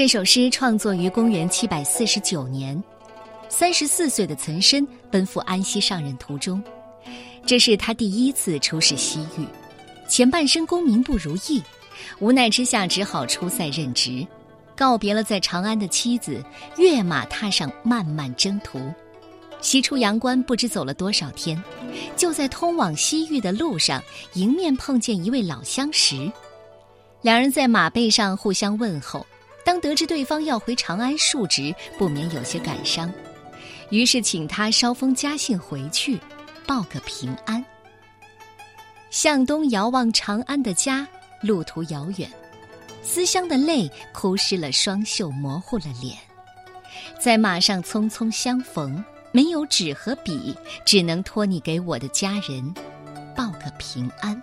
这首诗创作于公元七百四十九年，三十四岁的岑参奔赴安西上任途中，这是他第一次出使西域。前半生功名不如意，无奈之下只好出塞任职，告别了在长安的妻子，跃马踏上漫漫征途。西出阳关，不知走了多少天，就在通往西域的路上，迎面碰见一位老相识，两人在马背上互相问候。当得知对方要回长安述职，不免有些感伤，于是请他捎封家信回去，报个平安。向东遥望长安的家，路途遥远，思乡的泪哭湿了双袖，模糊了脸。在马上匆匆相逢，没有纸和笔，只能托你给我的家人报个平安。